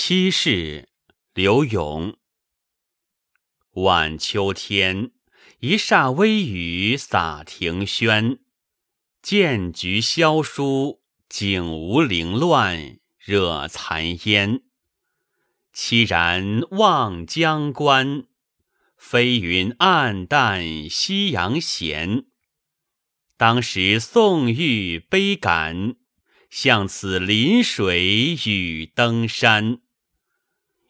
七世，刘永。晚秋天，一霎微雨洒庭轩。剑菊萧疏，景无凌乱，惹残烟。凄然望江关，飞云暗淡夕阳闲。当时宋玉悲感。向此临水与登山，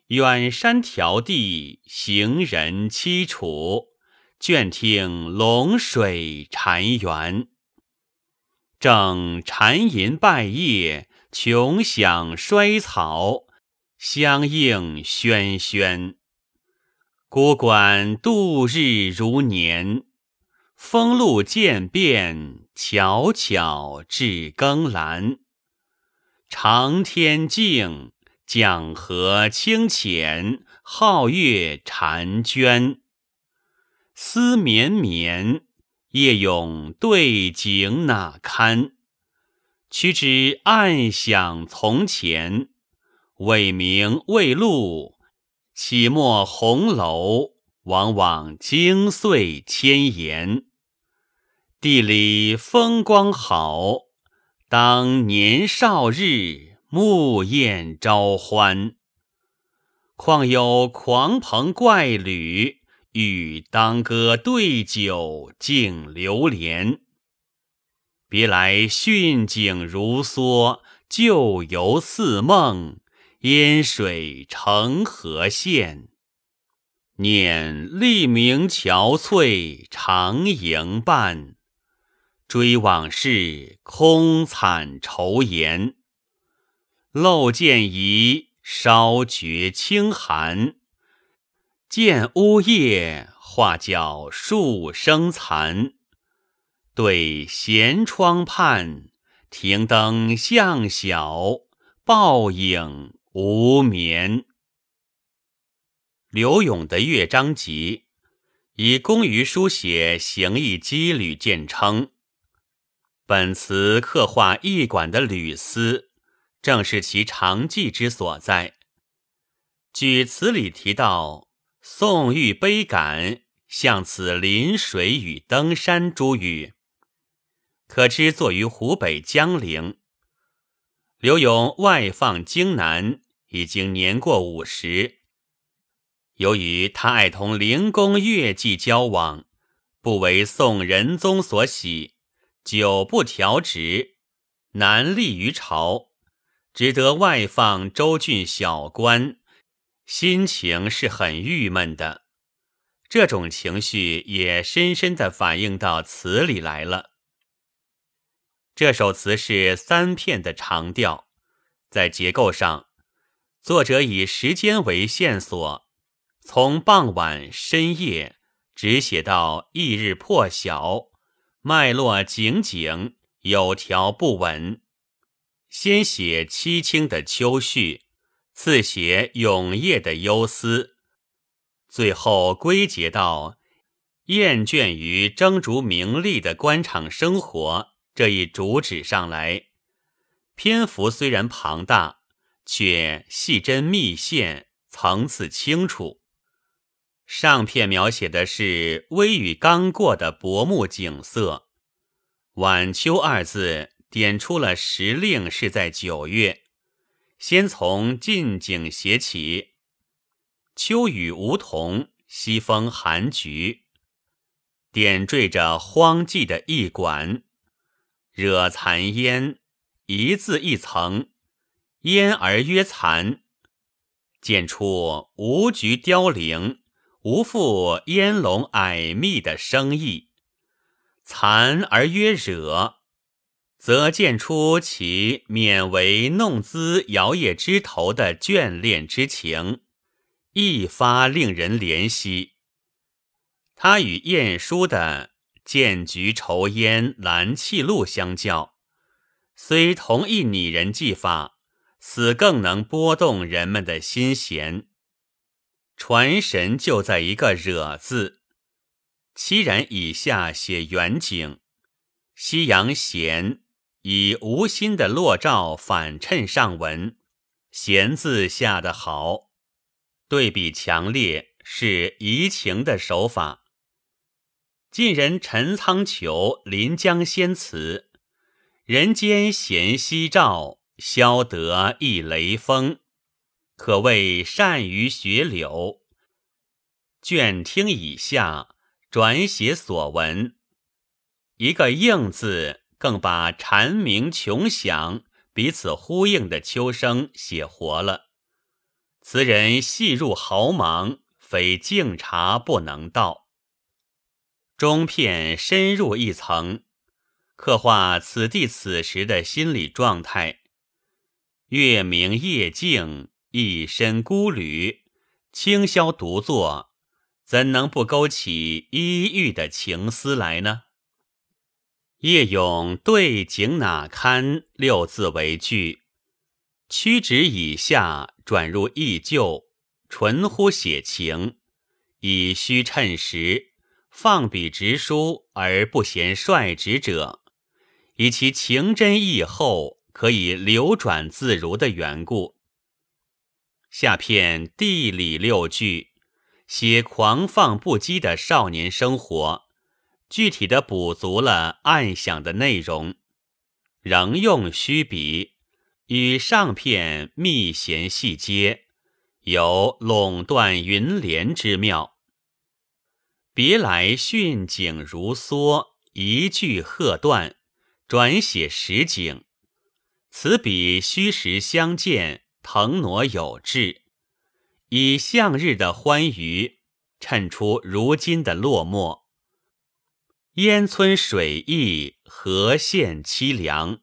远山迢递，行人凄楚。倦听龙水潺湲，正蝉吟败叶，穷响衰草，相映喧喧。孤管度日如年，风露渐变，悄悄至更阑。长天静，江河清浅，皓月婵娟。思绵绵，夜咏对景哪堪？屈指暗想从前，未明未露，起莫红楼，往往经岁千言。地里风光好。当年少日，暮雁朝欢。况有狂朋怪侣，与当歌对酒敬流连。别来逊景如梭，旧游似梦，烟水成河限。念立明憔悴，长营伴。追往事，空惨愁颜。漏见疑，稍觉清寒。见屋夜，画角数声残。对闲窗畔，停灯向晓，抱影无眠。刘永的乐章集，以工于书写行役羁旅见称。本词刻画驿馆的吕思，正是其长记之所在。据词里提到“宋玉悲感，向此临水与登山”诸语，可知作于湖北江陵。刘永外放京南，已经年过五十。由于他爱同灵公乐伎交往，不为宋仁宗所喜。久不调职，难立于朝，只得外放州郡小官，心情是很郁闷的。这种情绪也深深的反映到词里来了。这首词是三片的长调，在结构上，作者以时间为线索，从傍晚深夜直写到翌日破晓。脉络井井，有条不紊。先写凄清的秋绪，次写永夜的忧思，最后归结到厌倦于争逐名利的官场生活这一主旨上来。篇幅虽然庞大，却细针密线，层次清楚。上片描写的是微雨刚过的薄暮景色，晚秋二字点出了时令是在九月。先从近景写起，秋雨梧桐，西风寒菊，点缀着荒寂的驿馆，惹残烟，一字一层，烟而曰残，见出无菊凋零。无复烟笼霭密的生意，残而曰惹，则见出其勉为弄姿摇曳枝头的眷恋之情，一发令人怜惜。他与晏殊的“剑菊愁烟兰泣露”相较，虽同一拟人技法，死更能拨动人们的心弦。传神就在一个“惹”字。凄然以下写远景，夕阳闲，以无心的落照反衬上文，闲字下得好，对比强烈，是移情的手法。晋人陈仓求《临江仙词》：“人间闲夕照，消得一雷锋。”可谓善于学柳。卷听以下，转写所闻。一个“应”字，更把蝉鸣穷响、彼此呼应的秋声写活了。词人细入毫芒，非静察不能到。中片深入一层，刻画此地此时的心理状态。月明夜静。一身孤旅，清宵独坐，怎能不勾起依郁的情思来呢？叶咏对景哪堪六字为句，屈指以下转入忆旧，纯乎写情，以虚衬实，放笔直书而不嫌率直者，以其情真意厚，可以流转自如的缘故。下片地理六句，写狂放不羁的少年生活，具体的补足了暗想的内容，仍用虚笔，与上片密衔细接，有垄断云连之妙。别来迅景如梭，一句鹤断，转写实景，此笔虚实相间。腾挪有致，以向日的欢愉衬出如今的落寞。烟村水意，河县凄凉。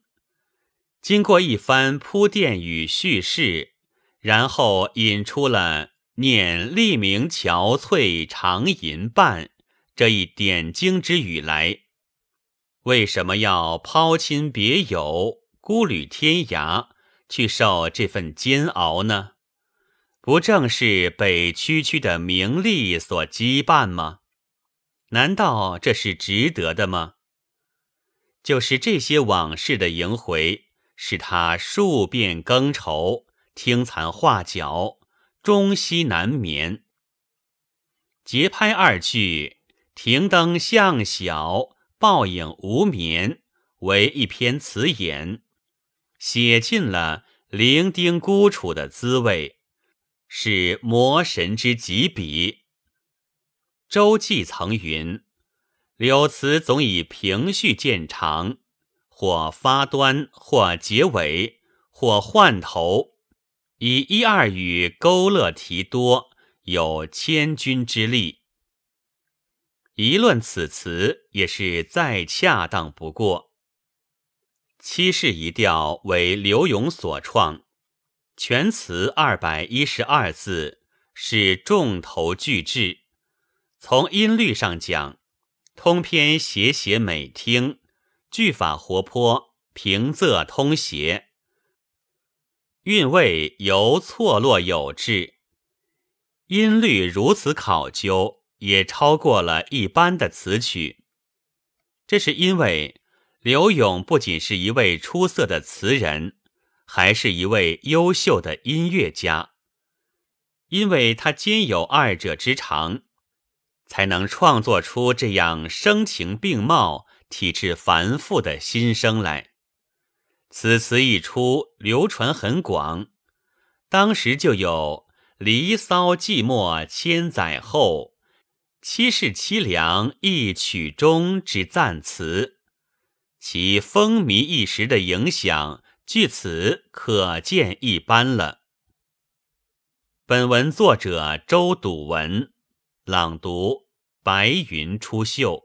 经过一番铺垫与叙事，然后引出了“念利明憔悴长吟伴”这一点睛之语来。为什么要抛亲别友，孤旅天涯？去受这份煎熬呢？不正是被区区的名利所羁绊吗？难道这是值得的吗？就是这些往事的萦回，使他数遍更愁，听残画角，终夕难眠。节拍二句，停灯向晓，报影无眠，为一篇词眼。写尽了伶仃孤楚的滋味，是魔神之极笔。周记曾云：“柳词总以平叙见长，或发端，或结尾，或换头，以一二语勾勒题多，有千钧之力。一论此词，也是再恰当不过。”七世一调为刘永所创，全词二百一十二字，是重头巨制。从音律上讲，通篇写写美听，句法活泼，平仄通谐，韵味犹错落有致。音律如此考究，也超过了一般的词曲。这是因为。刘永不仅是一位出色的词人，还是一位优秀的音乐家。因为他兼有二者之长，才能创作出这样声情并茂、体质繁复的心声来。此词一出，流传很广，当时就有《离骚寂寞千载后，七世凄凉一曲终》之赞词。其风靡一时的影响，据此可见一斑了。本文作者周笃文，朗读：白云出岫。